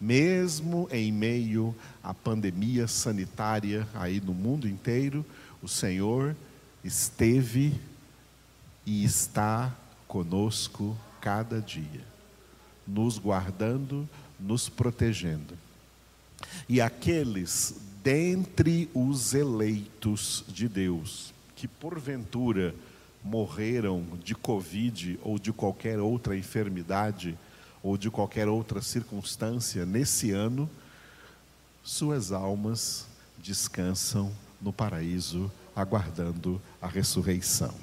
Mesmo em meio à pandemia sanitária aí no mundo inteiro, o Senhor esteve e está conosco cada dia, nos guardando, nos protegendo. E aqueles dentre os eleitos de Deus, que porventura morreram de Covid ou de qualquer outra enfermidade, ou de qualquer outra circunstância nesse ano, suas almas descansam no paraíso, aguardando a ressurreição.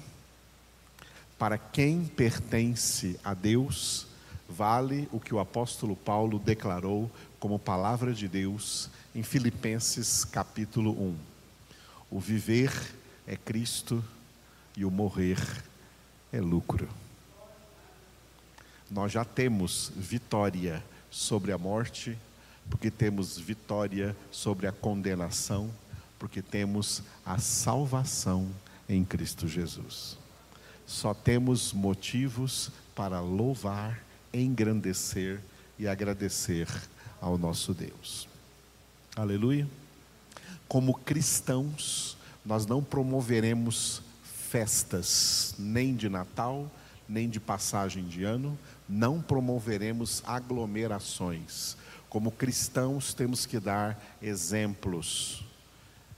Para quem pertence a Deus, vale o que o apóstolo Paulo declarou como palavra de Deus em Filipenses capítulo 1. O viver é Cristo e o morrer é lucro. Nós já temos vitória sobre a morte, porque temos vitória sobre a condenação, porque temos a salvação em Cristo Jesus. Só temos motivos para louvar, engrandecer e agradecer ao nosso Deus. Aleluia. Como cristãos, nós não promoveremos festas, nem de Natal, nem de passagem de ano, não promoveremos aglomerações. Como cristãos, temos que dar exemplos.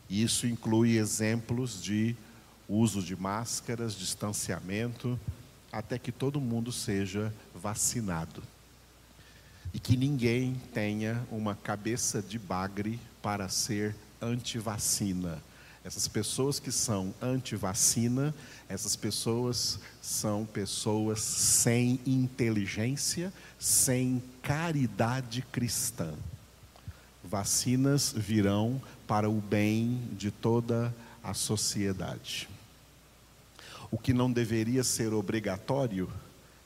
E isso inclui exemplos de uso de máscaras, distanciamento, até que todo mundo seja vacinado. E que ninguém tenha uma cabeça de bagre para ser anti-vacina. Essas pessoas que são anti-vacina, essas pessoas são pessoas sem inteligência, sem caridade cristã. Vacinas virão para o bem de toda a sociedade. O que não deveria ser obrigatório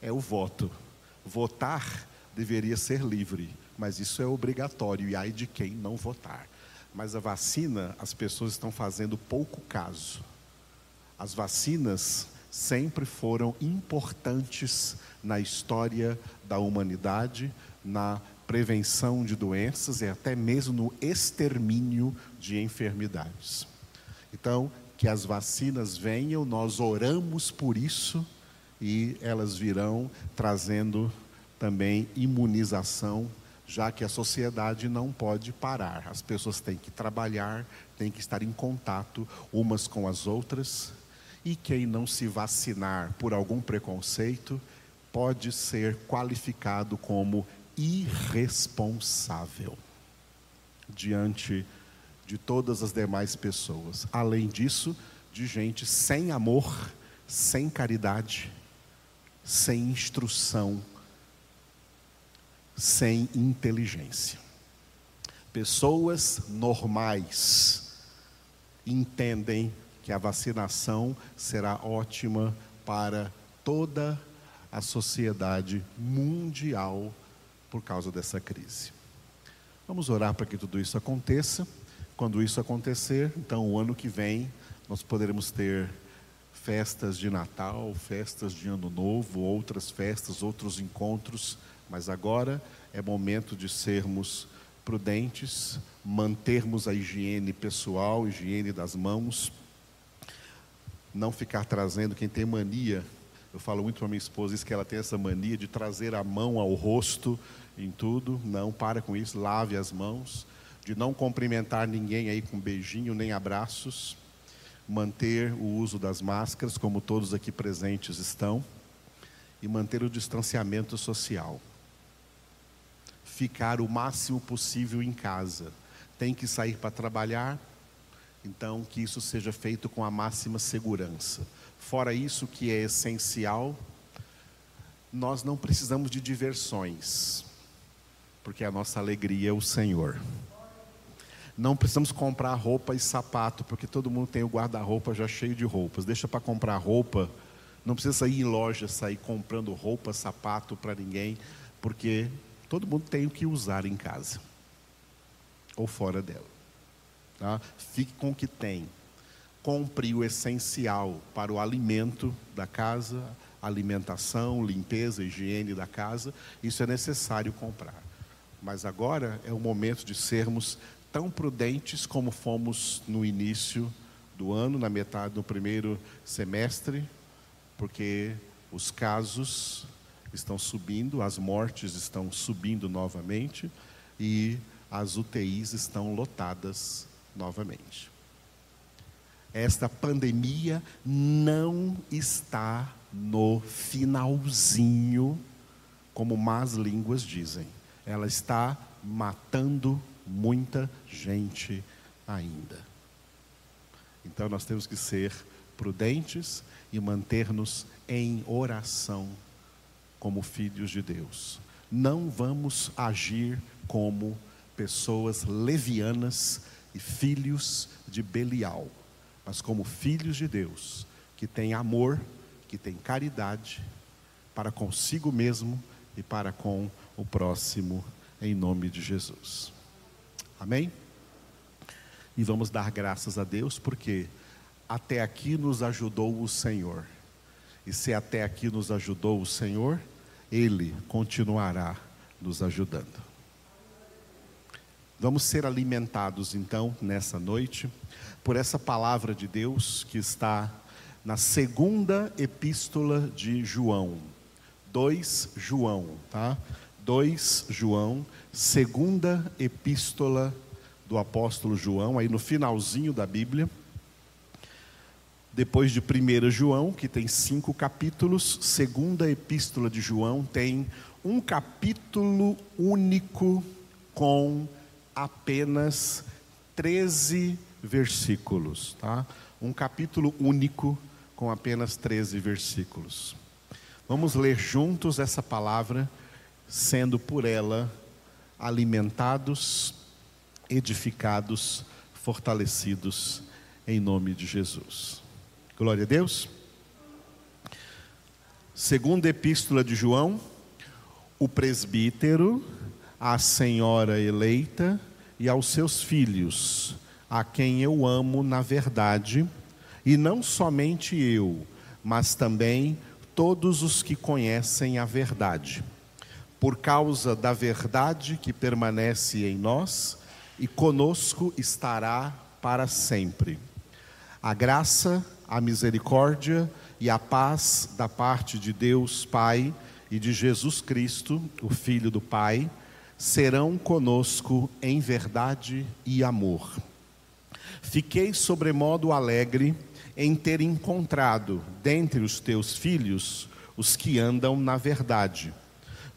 é o voto. Votar deveria ser livre, mas isso é obrigatório, e ai de quem não votar. Mas a vacina, as pessoas estão fazendo pouco caso. As vacinas sempre foram importantes na história da humanidade, na prevenção de doenças e até mesmo no extermínio de enfermidades. Então, que as vacinas venham, nós oramos por isso e elas virão trazendo também imunização, já que a sociedade não pode parar. As pessoas têm que trabalhar, têm que estar em contato umas com as outras, e quem não se vacinar por algum preconceito pode ser qualificado como irresponsável diante de todas as demais pessoas. Além disso, de gente sem amor, sem caridade, sem instrução, sem inteligência. Pessoas normais entendem que a vacinação será ótima para toda a sociedade mundial por causa dessa crise. Vamos orar para que tudo isso aconteça. Quando isso acontecer, então o ano que vem nós poderemos ter festas de Natal, festas de Ano Novo, outras festas, outros encontros, mas agora é momento de sermos prudentes, mantermos a higiene pessoal, higiene das mãos, não ficar trazendo quem tem mania. Eu falo muito para minha esposa isso que ela tem essa mania de trazer a mão ao rosto em tudo. Não, para com isso, lave as mãos, de não cumprimentar ninguém aí com beijinho nem abraços, manter o uso das máscaras, como todos aqui presentes estão, e manter o distanciamento social. Ficar o máximo possível em casa. Tem que sair para trabalhar, então, que isso seja feito com a máxima segurança. Fora isso, que é essencial, nós não precisamos de diversões, porque a nossa alegria é o Senhor. Não precisamos comprar roupa e sapato, porque todo mundo tem o guarda-roupa já cheio de roupas. Deixa para comprar roupa, não precisa sair em loja, sair comprando roupa, sapato para ninguém, porque todo mundo tem o que usar em casa ou fora dela. Tá? Fique com o que tem. Compre o essencial para o alimento da casa, alimentação, limpeza, higiene da casa. Isso é necessário comprar. mas agora é o momento de sermos tão prudentes como fomos no início do ano, na metade do primeiro semestre, porque os casos estão subindo, as mortes estão subindo novamente e as UTIs estão lotadas novamente. Esta pandemia não está no finalzinho, como más línguas dizem. Ela está matando muita gente ainda. Então nós temos que ser prudentes e manter-nos em oração como filhos de Deus. Não vamos agir como pessoas levianas e filhos de Belial, mas como filhos de Deus, que têm amor, que têm caridade para consigo mesmo e para com o próximo, em nome de Jesus. Amém? E vamos dar graças a Deus porque até aqui nos ajudou o Senhor. E se até aqui nos ajudou o Senhor, Ele continuará nos ajudando. Vamos ser alimentados então nessa noite por essa palavra de Deus que está na segunda epístola de João. 2 João, tá? 2 João, segunda epístola do apóstolo João, aí no finalzinho da Bíblia. Depois de 1 João, que tem cinco capítulos, segunda epístola de João tem um capítulo único com apenas 13 versículos, tá? Um capítulo único com apenas 13 versículos. Vamos ler juntos essa palavra, sendo por ela alimentados, edificados, fortalecidos em nome de Jesus. Glória a Deus. Segunda epístola de João, o presbítero, a senhora eleita e aos seus filhos, a quem eu amo na verdade, e não somente eu, mas também todos os que conhecem a verdade. Por causa da verdade que permanece em nós e conosco estará para sempre. A graça, a misericórdia e a paz da parte de Deus Pai e de Jesus Cristo, o Filho do Pai, serão conosco em verdade e amor. Fiquei sobremodo alegre em ter encontrado dentre os teus filhos os que andam na verdade,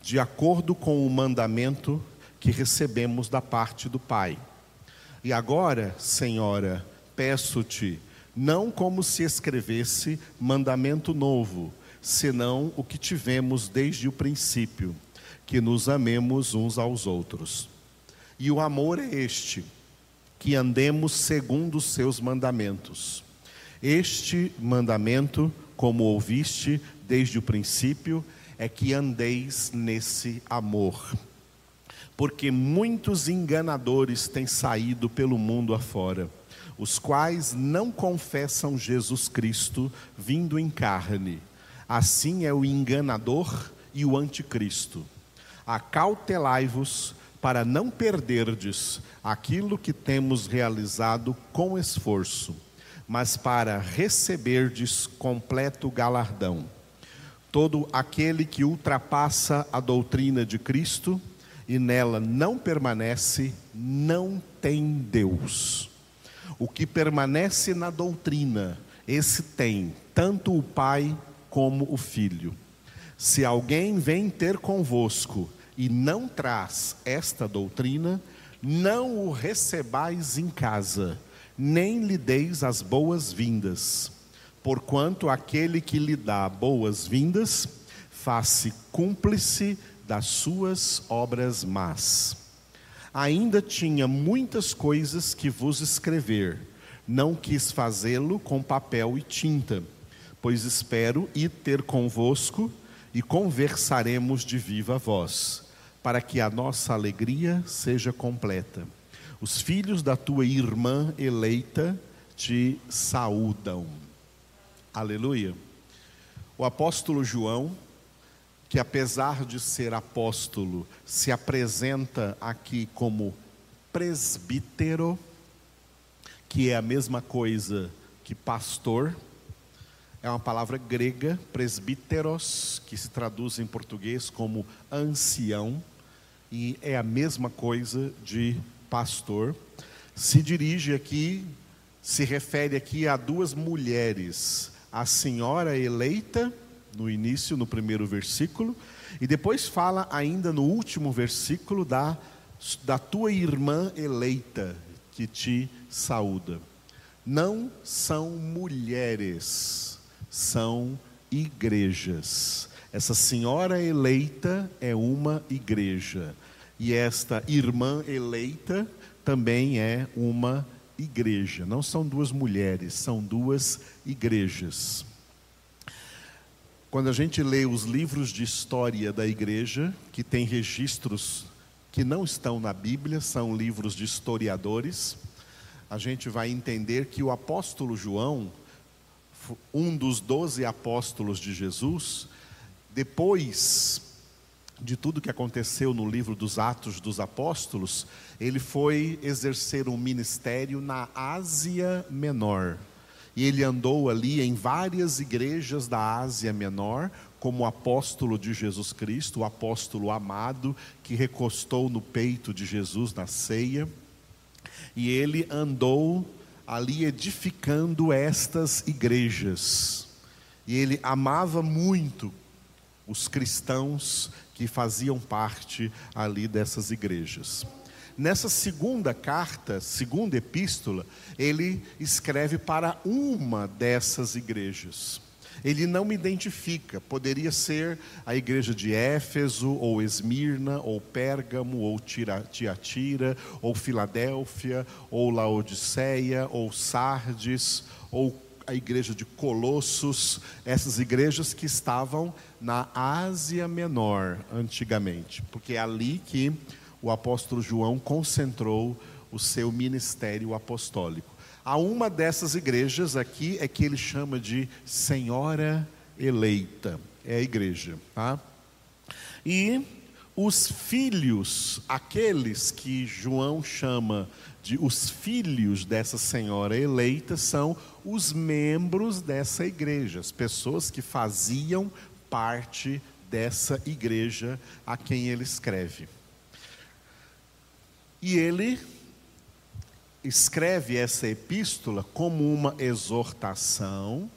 de acordo com o mandamento que recebemos da parte do Pai. E agora, Senhora, peço-te, não como se escrevesse mandamento novo, senão o que tivemos desde o princípio, que nos amemos uns aos outros. E o amor é este que andemos segundo os seus mandamentos. Este mandamento, como ouviste desde o princípio, é que andeis nesse amor. Porque muitos enganadores têm saído pelo mundo afora, os quais não confessam Jesus Cristo vindo em carne. Assim é o enganador e o anticristo. Acautelai-vos para não perderdes aquilo que temos realizado com esforço, mas para receberdes completo galardão. Todo aquele que ultrapassa a doutrina de Cristo e nela não permanece, não tem Deus. O que permanece na doutrina, esse tem tanto o Pai como o Filho. Se alguém vem ter convosco e não traz esta doutrina, não o recebais em casa, nem lhe deis as boas-vindas, porquanto aquele que lhe dá boas-vindas, faz-se cúmplice das suas obras más. Ainda tinha muitas coisas que vos escrever, não quis fazê-lo com papel e tinta, pois espero ir ter convosco e conversaremos de viva voz para que a nossa alegria seja completa. Os filhos da tua irmã eleita te saúdam. Aleluia. O apóstolo João que apesar de ser apóstolo, se apresenta aqui como presbítero, que é a mesma coisa que pastor, é uma palavra grega, presbíteros, que se traduz em português como ancião, e é a mesma coisa de pastor. Se dirige aqui, se refere aqui a duas mulheres, a senhora eleita, no início, no primeiro versículo, e depois fala ainda no último versículo da, da tua irmã eleita, que te saúda. Não são mulheres são igrejas. Essa senhora eleita é uma igreja. E esta irmã eleita também é uma igreja. Não são duas mulheres, são duas igrejas. Quando a gente lê os livros de história da igreja, que tem registros que não estão na Bíblia, são livros de historiadores, a gente vai entender que o apóstolo João, um dos doze apóstolos de Jesus, depois de tudo que aconteceu no livro dos Atos dos Apóstolos, ele foi exercer um ministério na Ásia Menor. E ele andou ali em várias igrejas da Ásia Menor, como apóstolo de Jesus Cristo, o apóstolo amado, que recostou no peito de Jesus na ceia. E ele andou ali edificando estas igrejas. E ele amava muito os cristãos que faziam parte ali dessas igrejas. Nessa segunda carta, segunda epístola, ele escreve para uma dessas igrejas. Ele não me identifica. Poderia ser a igreja de Éfeso, ou Esmirna, ou Pérgamo, ou Tiatira, ou Filadélfia, ou Laodiceia, ou Sardes, ou a igreja de Colossos, essas igrejas que estavam na Ásia Menor antigamente, porque é ali que o apóstolo João concentrou o seu ministério apostólico. A uma dessas igrejas aqui é que ele chama de Senhora Eleita. É a igreja, tá? E os filhos, aqueles que João chama de os filhos dessa senhora eleita, são os membros dessa igreja, as pessoas que faziam parte dessa igreja a quem ele escreve. E ele escreve essa epístola como uma exortação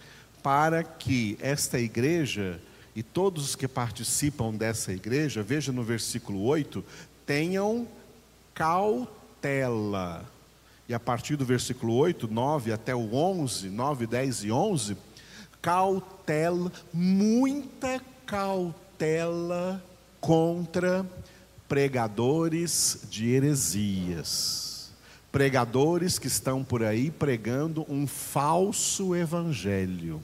para que esta igreja e todos os que participam dessa igreja, veja no versículo 8, tenham cautela. E a partir do versículo 8, 9 até o 11, 9, 10 e 11, cautela, muita cautela contra pregadores de heresias pregadores que estão por aí pregando um falso evangelho.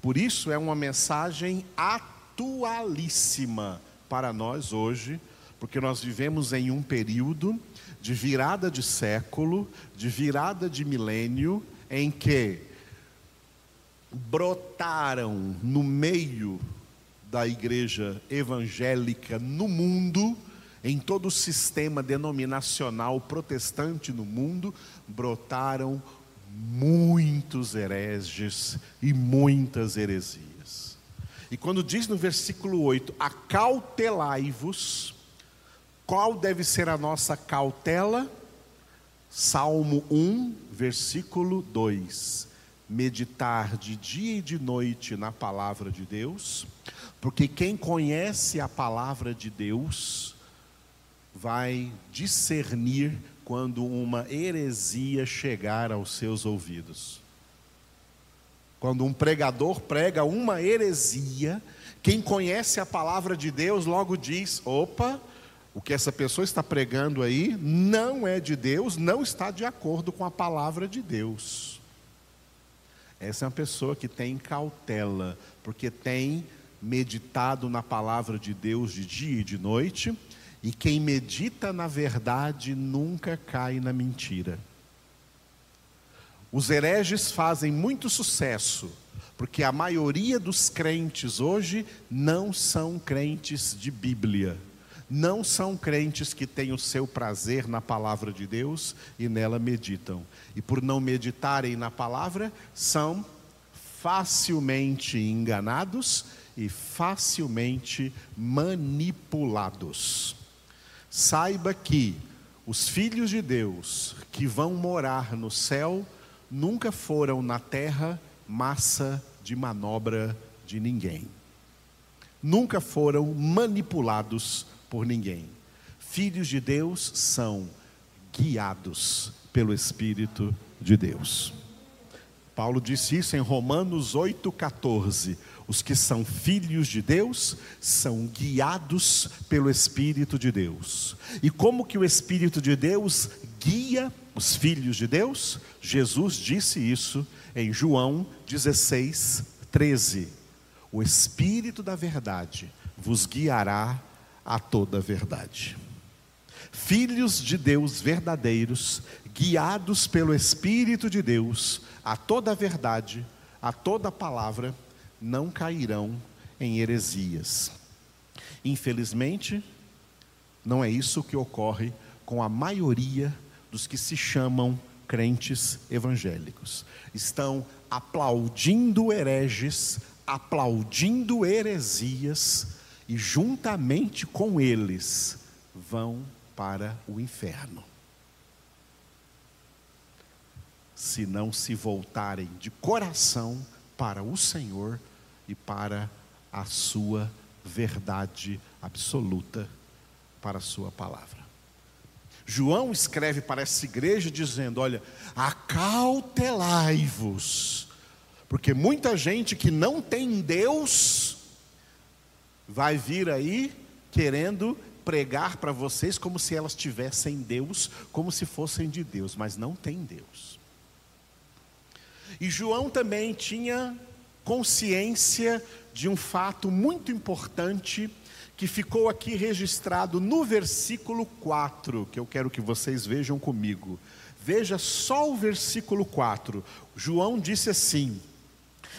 Por isso é uma mensagem atualíssima para nós hoje, porque nós vivemos em um período de virada de século, de virada de milênio, em que brotaram no meio da igreja evangélica no mundo em todo o sistema denominacional protestante no mundo, brotaram muitos hereges e muitas heresias. E quando diz no versículo 8: Acautelai-vos, qual deve ser a nossa cautela? Salmo 1, versículo 2: Meditar de dia e de noite na palavra de Deus, porque quem conhece a palavra de Deus, vai discernir quando uma heresia chegar aos seus ouvidos. Quando um pregador prega uma heresia, quem conhece a palavra de Deus logo diz: opa, o que essa pessoa está pregando aí não é de Deus, não está de acordo com a palavra de Deus. Essa é uma pessoa que tem cautela, porque tem meditado na palavra de Deus de dia e de noite, e quem medita na verdade nunca cai na mentira. Os hereges fazem muito sucesso, porque a maioria dos crentes hoje não são crentes de Bíblia. Não são crentes que têm o seu prazer na palavra de Deus e nela meditam. E por não meditarem na palavra, são facilmente enganados e facilmente manipulados. Saiba que os filhos de Deus que vão morar no céu nunca foram na terra massa de manobra de ninguém. Nunca foram manipulados por ninguém. Filhos de Deus são guiados pelo Espírito de Deus. Paulo disse isso em Romanos 8,14. Os que são filhos de Deus são guiados pelo Espírito de Deus. E como que o Espírito de Deus guia os filhos de Deus? Jesus disse isso em João 16, 13. O Espírito da Verdade vos guiará a toda a verdade. Filhos de Deus verdadeiros, guiados pelo Espírito de Deus a toda a verdade, a toda a palavra, não cairão em heresias. Infelizmente, não é isso que ocorre com a maioria dos que se chamam crentes evangélicos. Estão aplaudindo hereges, aplaudindo heresias e juntamente com eles vão para o inferno. Se não se voltarem de coração para o Senhor e para a sua verdade absoluta, para a sua palavra. João escreve para essa igreja dizendo: Olha, acautelai-vos, porque muita gente que não tem Deus vai vir aí querendo pregar para vocês como se elas tivessem Deus, como se fossem de Deus, mas não tem Deus. E João também tinha consciência de um fato muito importante que ficou aqui registrado no versículo 4, que eu quero que vocês vejam comigo. Veja só o versículo 4. João disse assim: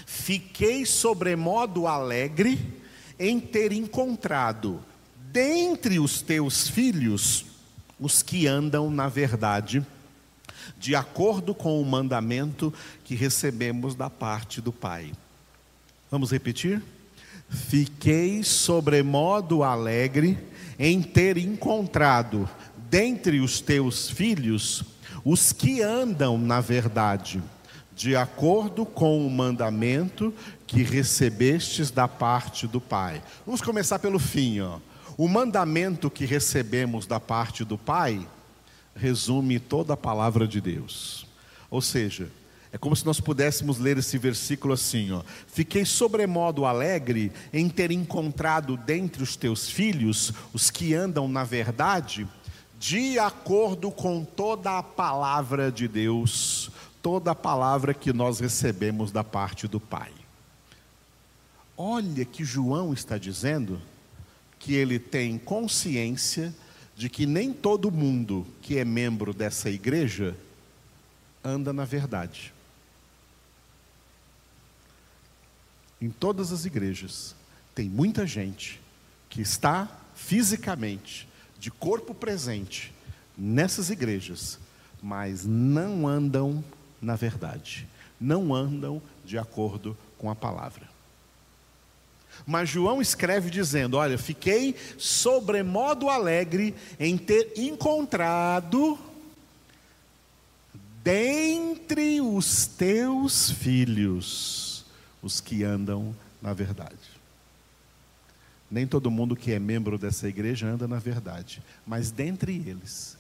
Fiquei sobremodo alegre em ter encontrado dentre os teus filhos os que andam na verdade de acordo com o mandamento que recebemos da parte do Pai. Vamos repetir? Fiquei sobremodo alegre em ter encontrado dentre os teus filhos os que andam na verdade, de acordo com o mandamento que recebestes da parte do Pai. Vamos começar pelo fim, ó. O mandamento que recebemos da parte do Pai resume toda a palavra de Deus. Ou seja, é como se nós pudéssemos ler esse versículo assim, ó: Fiquei sobremodo alegre em ter encontrado dentre os teus filhos os que andam na verdade, de acordo com toda a palavra de Deus, toda a palavra que nós recebemos da parte do Pai. Olha que João está dizendo que ele tem consciência de que nem todo mundo que é membro dessa igreja anda na verdade. Em todas as igrejas, tem muita gente que está fisicamente, de corpo presente, nessas igrejas, mas não andam na verdade, não andam de acordo com a palavra. Mas João escreve dizendo: Olha, fiquei sobremodo alegre em ter encontrado dentre os teus filhos os que andam na verdade. Nem todo mundo que é membro dessa igreja anda na verdade, mas dentre eles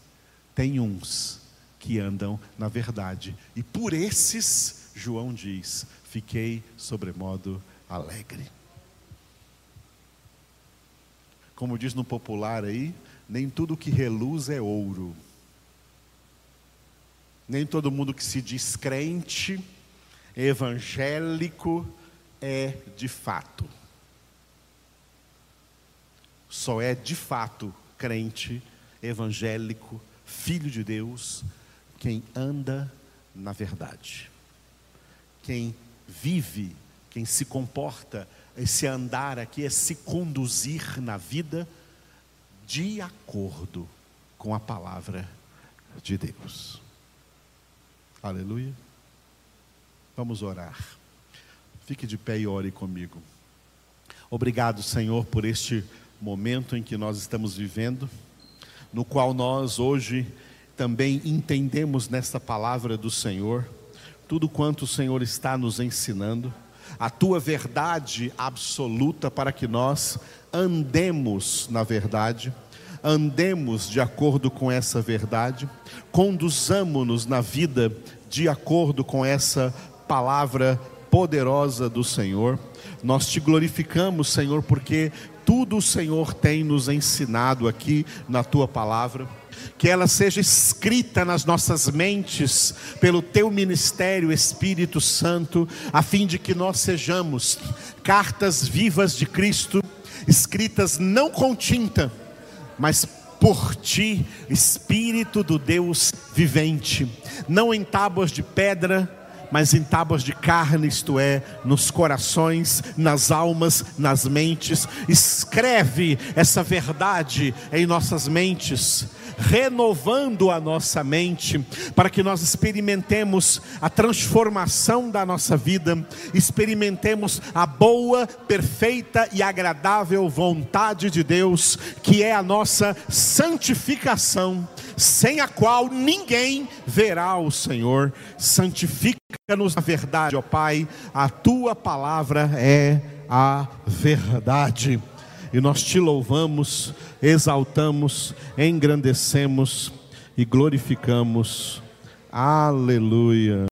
tem uns que andam na verdade, e por esses, João diz: fiquei sobremodo alegre. Como diz no popular aí, nem tudo que reluz é ouro. Nem todo mundo que se diz crente, evangélico, é de fato. Só é de fato crente, evangélico, filho de Deus, quem anda na verdade. Quem vive, quem se comporta, esse andar aqui é se conduzir na vida de acordo com a palavra de Deus. Aleluia. Vamos orar. Fique de pé e ore comigo. Obrigado, Senhor, por este momento em que nós estamos vivendo, no qual nós hoje também entendemos nesta palavra do Senhor tudo quanto o Senhor está nos ensinando, a tua verdade absoluta para que nós andemos na verdade, andemos de acordo com essa verdade, conduzamos-nos na vida de acordo com essa palavra poderosa do Senhor. Nós te glorificamos, Senhor, porque tudo o Senhor tem nos ensinado aqui na tua palavra. Que ela seja escrita nas nossas mentes pelo teu ministério, Espírito Santo, a fim de que nós sejamos cartas vivas de Cristo, escritas não com tinta, mas por ti, Espírito do Deus vivente, não em tábuas de pedra, mas em tábuas de carne, isto é, nos corações, nas almas, nas mentes. Escreve essa verdade em nossas mentes, renovando a nossa mente, para que nós experimentemos a transformação da nossa vida, experimentemos a boa, perfeita e agradável vontade de Deus, que é a nossa santificação, sem a qual ninguém verá o Senhor. Santifica-nos na verdade, ó Pai, a tua palavra é a verdade e nós te louvamos, exaltamos, engrandecemos e glorificamos. Aleluia.